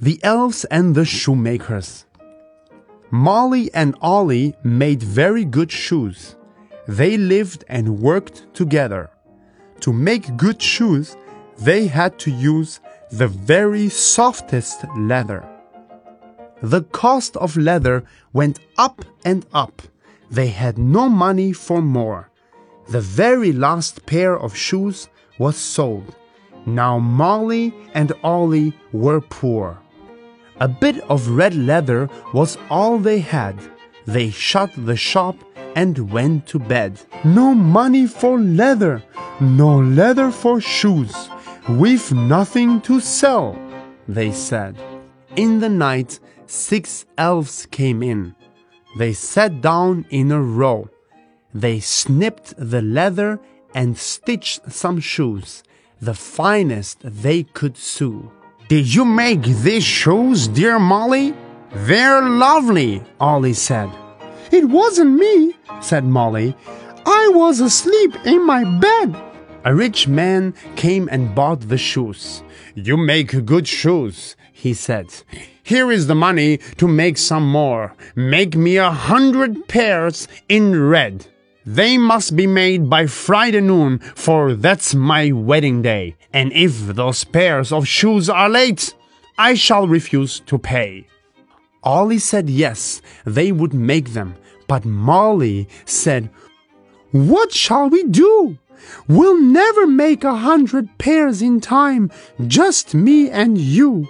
The Elves and the Shoemakers. Molly and Ollie made very good shoes. They lived and worked together. To make good shoes, they had to use the very softest leather. The cost of leather went up and up. They had no money for more. The very last pair of shoes was sold. Now Molly and Ollie were poor. A bit of red leather was all they had. They shut the shop and went to bed. No money for leather, no leather for shoes. We've nothing to sell, they said. In the night, six elves came in. They sat down in a row. They snipped the leather and stitched some shoes, the finest they could sew. Did you make these shoes, dear Molly? They're lovely, Ollie said. It wasn't me, said Molly. I was asleep in my bed. A rich man came and bought the shoes. You make good shoes, he said. Here is the money to make some more. Make me a hundred pairs in red. They must be made by Friday noon, for that's my wedding day. And if those pairs of shoes are late, I shall refuse to pay. Ollie said yes, they would make them. But Molly said, What shall we do? We'll never make a hundred pairs in time, just me and you.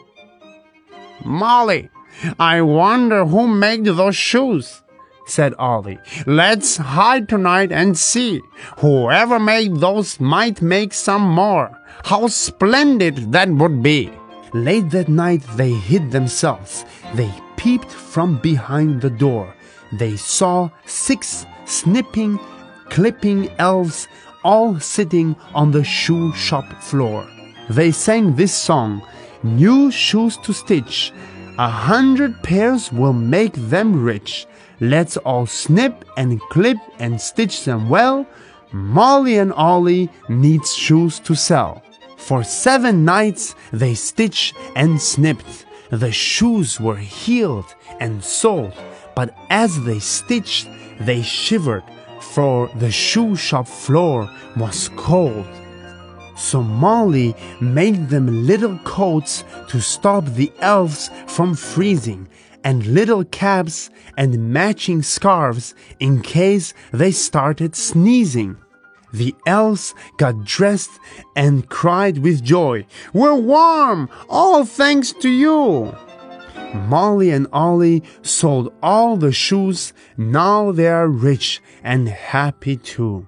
Molly, I wonder who made those shoes said Ollie. Let's hide tonight and see. Whoever made those might make some more. How splendid that would be! Late that night they hid themselves. They peeped from behind the door. They saw six snipping, clipping elves all sitting on the shoe shop floor. They sang this song, New shoes to stitch. A hundred pairs will make them rich. Let's all snip and clip and stitch them well. Molly and Ollie needs shoes to sell. For seven nights they stitched and snipped. The shoes were heeled and sold, but as they stitched, they shivered, for the shoe shop floor was cold. So Molly made them little coats to stop the elves from freezing, and little caps and matching scarves in case they started sneezing. The elves got dressed and cried with joy, We're warm! All thanks to you! Molly and Ollie sold all the shoes. Now they are rich and happy too.